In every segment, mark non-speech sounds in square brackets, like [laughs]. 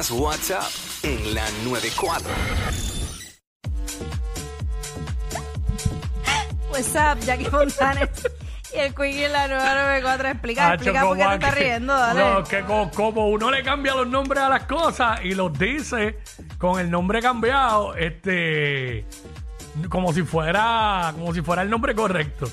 Escuchas WhatsApp en la 94. What's up, Jackie Fontanes? Y el Quickie en la nueva 94. Explica, Hacho, explica por qué te estás riendo, dale. No, que co- como uno le cambia los nombres a las cosas y los dice con el nombre cambiado, este, como si fuera, como si fuera el nombre correcto.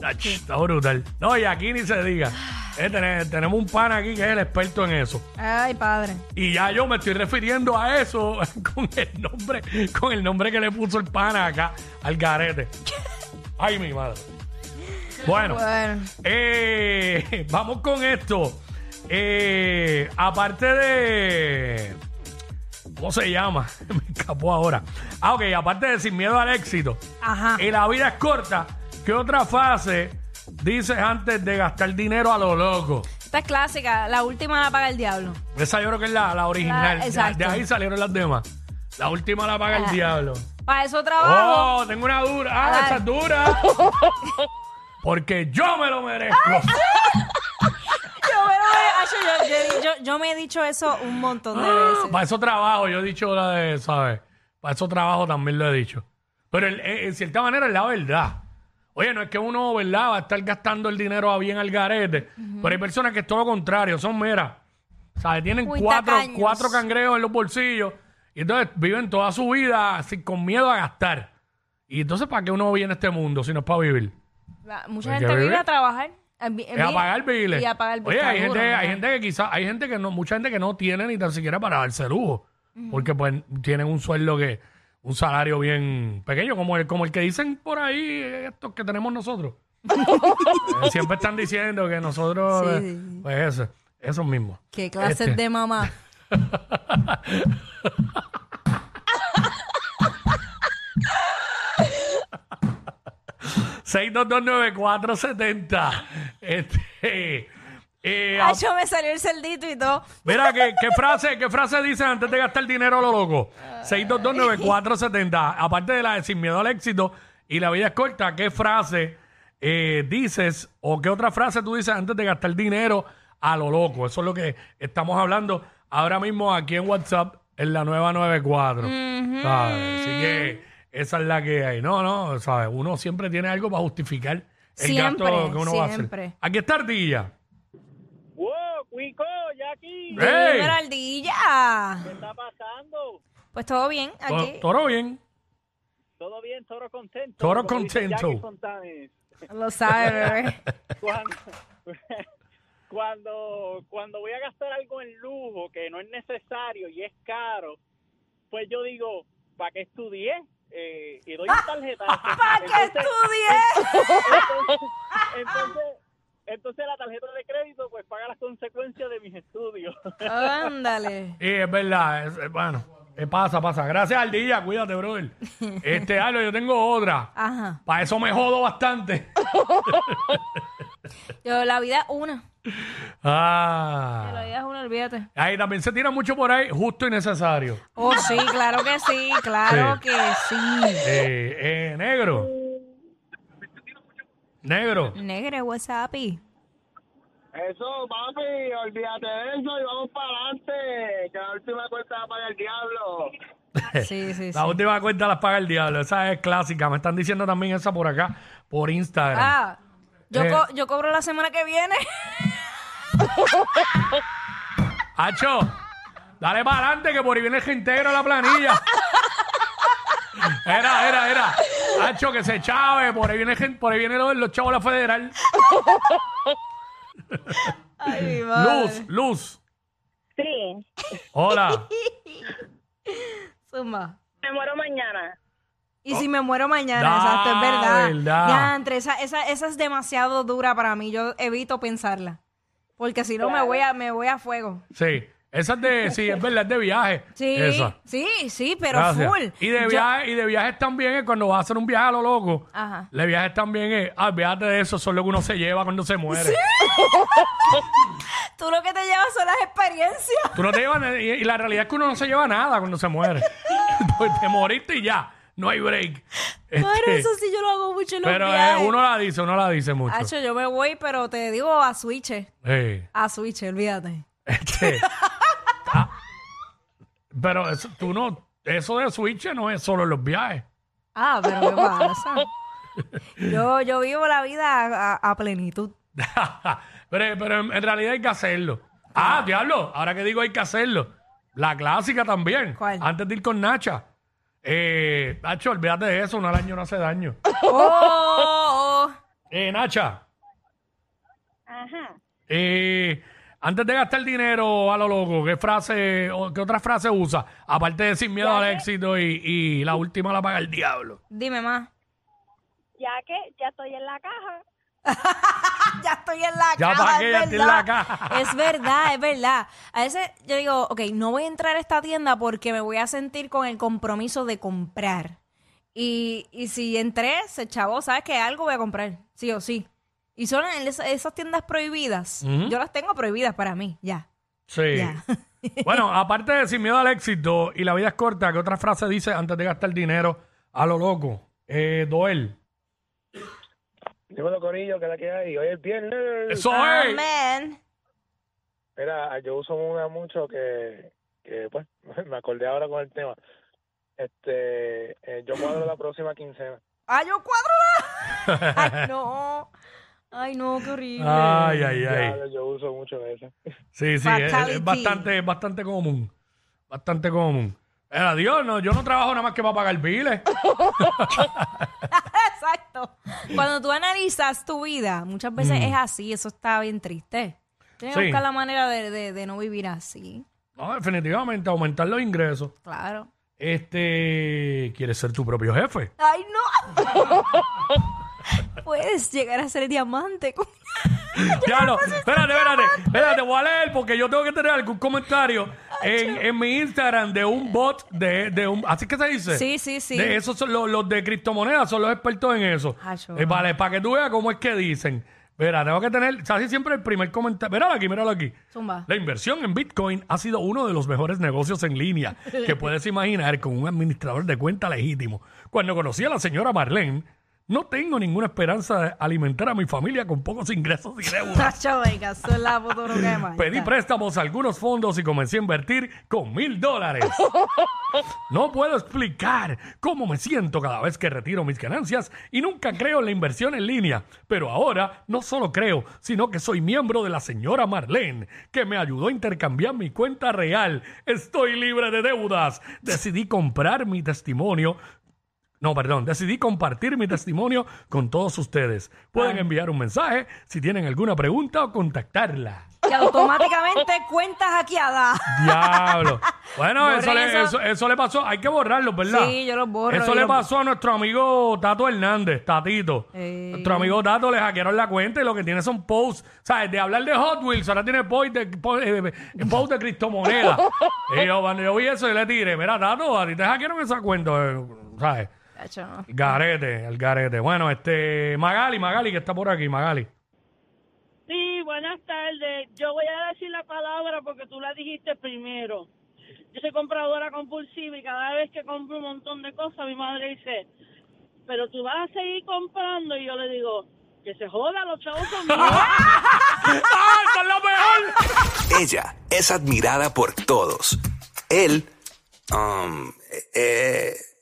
Ach, Está brutal. No, y aquí ni se diga. Eh, ten- tenemos un pan aquí que es el experto en eso. Ay, padre. Y ya yo me estoy refiriendo a eso [laughs] con el nombre, con el nombre que le puso el pana acá al garete. [laughs] Ay, mi madre. Bueno, Bueno. eh, vamos con esto. Eh, aparte de. ¿Cómo se llama? [laughs] Me escapó ahora. Ah, ok, aparte de sin miedo al éxito. Ajá. Y la vida es corta. ¿Qué otra frase dices antes de gastar dinero a lo loco? Esta es clásica. La última la paga el diablo. Esa yo creo que es la, la original. La- exacto. de, ahí salieron las demás. La última la paga el Ah. diablo. Para eso trabajo. Oh, tengo una dura. Ah, Ay. esa es dura. Porque yo me lo merezco. Yo, me lo he- Acho, yo- yo- yo- yo me he dicho eso un montón de veces. Para eso trabajo, yo he dicho la de, ¿sabes? Para eso trabajo también lo he dicho. Pero el- en cierta manera es la verdad. Oye, no es que uno, ¿verdad? Va a estar gastando el dinero a bien al garete. Pero hay personas que es todo lo contrario, son meras. ¿Sabes? Tienen Muy cuatro, tacaños. cuatro cangrejos en los bolsillos. Y entonces viven toda su vida así, con miedo a gastar. Y entonces, ¿para qué uno viene a este mundo si no es para vivir? La- Mucha Hay que gente vive vivir. a trabajar. vi- Es a pagar biles. Y a pagar Oye, hay gente, hay ¿no? gente que quizás, hay gente que no, mucha gente que no tiene ni tan siquiera para darse lujo. Porque pues tienen un sueldo que, un salario bien pequeño, como el, como el que dicen por ahí estos que tenemos nosotros. [laughs] Eh, Siempre están diciendo que nosotros, Sí, eh, sí, pues eso, esos mismos. ¿Qué clases Este. de mamá? [laughs] seis 6229470 Este, eh, Ay, yo me salió el cerdito y todo. Mira, ¿qué, qué frase, ¿qué frase dices antes de gastar dinero a lo loco? 6229470. Aparte de la de sin miedo al éxito y la vida es corta, ¿qué frase eh, dices o qué otra frase tú dices antes de gastar dinero a lo loco? Eso es lo que estamos hablando ahora mismo aquí en WhatsApp en la nueva 94. ¿Sabes? Así que esa es la que hay. No, no, ¿sabes? Uno siempre tiene algo para justificar el Siempre, gasto que uno va a hacer. siempre. Aquí está Ardilla. ¡Jackie! ¡Ey! Dímelo, ardilla. ¿Qué está pasando? Pues todo bien To- aquí. Todo bien. ¿Todo bien? ¿Toro contento? Toro Como dice contento. Jackie Fontanes. Lo sabe, bebé. [laughs] Cuando, [laughs] cuando, cuando voy a gastar algo en lujo que no es necesario y es caro, pues yo digo, ¿para qué estudié? Eh, y doy un tarjetazo. [laughs] ¡Para que Entonces- estudie! Entonces, entonces, entonces la tarjeta de crédito pues paga las consecuencias de mis estudios. Ándale. Y es verdad, es- es- bueno, eh, pasa, pasa. Gracias, Ardilla, cuídate, brother. [laughs] Este, Aldo, yo tengo otra. Ajá. Para eso me jodo bastante. [laughs] Yo, la vida es una. La Ah. vida es una, olvídate. Ahí también se tira mucho por ahí, justo y necesario. Oh, sí, claro que sí, claro Sí. que sí. Eh, eh, negro. Negro. Negre, WhatsApp. Eso, papi, olvídate de eso y vamos para adelante. Que la última cuenta la paga el diablo. Sí, [laughs] sí, sí. La última cuenta la paga el diablo. Esa es clásica. Me están diciendo también esa por acá, por Instagram. Ah, yo, Eh. co- yo cobro la semana que viene. [laughs] Hacho, dale para adelante que por ahí viene el que integra la planilla. Era, era, era. Hacho, que se chave, por ahí viene, por ahí viene los, los chavos de la federal. Ay, mi madre. Luz, Luz. Sí, Hola. Zumba. me muero mañana. Y si me muero mañana, Da, exacto, es verdad. verdad. Diantre, esa, esa, esa es demasiado dura para mí. Yo evito pensarla. Porque si no me voy a, me voy a fuego. Sí, esa es de, sí, es verdad, es de viaje. Sí, Esa. sí, sí, pero Gracias. full. Y de Yo- viaje, y de viajes también es cuando vas a hacer un viaje a lo loco. Ajá. De viajes también es, ah, olvídate de eso, son lo que uno se lleva cuando se muere. [laughs] Tú lo que te llevas son las experiencias. Tú no te llevas, y, y la realidad es que uno no se lleva nada cuando se muere. [laughs] pues te moriste y ya, no hay break. Este, eso sí yo lo hago mucho en los pero eh, viajes. uno la dice, uno la dice mucho. Hacho, yo me voy, pero te digo a switch. Sí. A switch, olvídate. Este, Pero eso, tú no, eso de switch no es solo en los viajes. Ah, pero ¿qué pasa? [laughs] Yo, yo vivo la vida a, a- a plenitud. [laughs] pero pero en, en realidad hay que hacerlo. Ah, diablo, ahora que digo hay que hacerlo. La clásica también. ¿Cuál? Antes de ir con Nacha. Eh, Nacho, olvídate de eso, un al año no hace daño. [laughs] ¡Oh! oh, oh. Eh, Nacha, Ajá. eh, antes de gastar dinero a lo loco, ¿qué frase o qué otra frase usa? Aparte de sin miedo Ya al que- éxito y, y la última la paga el diablo. Dime más. Ya que ya estoy en la caja. [laughs] ya estoy en la Ya caja. pa' qué, es ya estoy en verdad. la caja. [laughs] Es verdad, es verdad. A veces yo digo, ok, no voy a entrar a esta tienda porque me voy a sentir con el compromiso de comprar. Y, y si entré, se chavo, ¿sabes que Algo voy a comprar, sí o sí. Y son en esa- esas tiendas prohibidas. Ujú. Yo las tengo prohibidas para mí, ya. Sí. Ya. [laughs] Bueno, aparte de sin miedo al éxito y la vida es corta, ¿qué otra frase dice antes de gastar dinero a lo loco? Eh, Doel. Dímelo, Corillo, que es la que hay. Hoy es viernes. Eso es. Amén. Mira, yo uso una mucho que, que, pues, [laughs] me acordé ahora con el tema. Este, eh, yo cuadro la próxima quincena. ¡Ay, yo cuadro la! [laughs] ¡Ay, no! ¡Ay, no, qué horrible! Ay, ay, ay. Ya, yo uso mucho esa. Sí, sí, es, bastante, es bastante común. Bastante común. Era Dios, no, yo no trabajo nada más que para pagar biles. [laughs] Exacto. Cuando tú analizas tu vida, muchas veces es así, eso está bien triste. Tienes que Sí. buscar la manera de, de- de no vivir así. No, definitivamente, aumentar los ingresos. Claro. Este, ¿quieres ser tu propio jefe? ¡Ay, no! [laughs] Puedes llegar a ser diamante. [laughs] no, espérate, espérate, espérate, voy a leer porque yo tengo que tener algún comentario en, en mi Instagram de un bot de, de un, así que se dice. Sí, sí, sí. De esos son los, los de criptomonedas, son los expertos en eso. Acho. Eh, vale, para que tú veas cómo es que dicen. Mira, tengo que tener, casi siempre el primer comentario. Míralo aquí, míralo aquí. Zumba. La inversión en Bitcoin ha sido uno de los mejores negocios en línea [laughs] que puedes imaginar con un administrador de cuenta legítimo. Cuando conocí a la señora Marlene, no tengo ninguna esperanza de alimentar a mi familia con pocos ingresos y deudas. Venga, eso es la. Pedí préstamos a algunos fondos y comencé a invertir con mil dólares. [laughs] No puedo explicar cómo me siento cada vez que retiro mis ganancias y nunca creo en la inversión en línea. Pero ahora no solo creo, sino que soy miembro de la señora Marlene, que me ayudó a intercambiar mi cuenta real. Estoy libre de deudas. Decidí comprar mi testimonio no, perdón, decidí compartir mi [laughs] testimonio con todos ustedes. Pueden enviar un mensaje si tienen alguna pregunta o contactarla. Que automáticamente cuentas hackeadas. [laughs] Diablo. Bueno, eso le, eso. eso, eso le pasó. Hay que borrarlo, ¿verdad? Sí, yo los borro, Eso yo le los- pasó a nuestro amigo Tato Hernández, Tatito. Eh. Nuestro amigo Tato le hackearon la cuenta y lo que tiene son posts. ¿Sabes? De hablar de Hot Wheels, ahora tiene posts de, po- eh, eh, posts de criptomonedas. [laughs] y yo, cuando yo vi eso, yo le tiré, mira, Tato, a ti te hackearon esa cuenta, eh, ¿sabes? No. Garete, el garete. Bueno, este, Magali, Magali, que está por aquí, Magali. Sí, buenas tardes. Yo voy a decir la palabra porque tú la dijiste primero. Yo soy compradora compulsiva y cada vez que compro un montón de cosas, mi madre dice, pero tú vas a seguir comprando. Y yo le digo, que se joda, los chavos son míos. [laughs] ¡Ah, esa es la mejor! Ella es admirada por todos. Él, um, eh,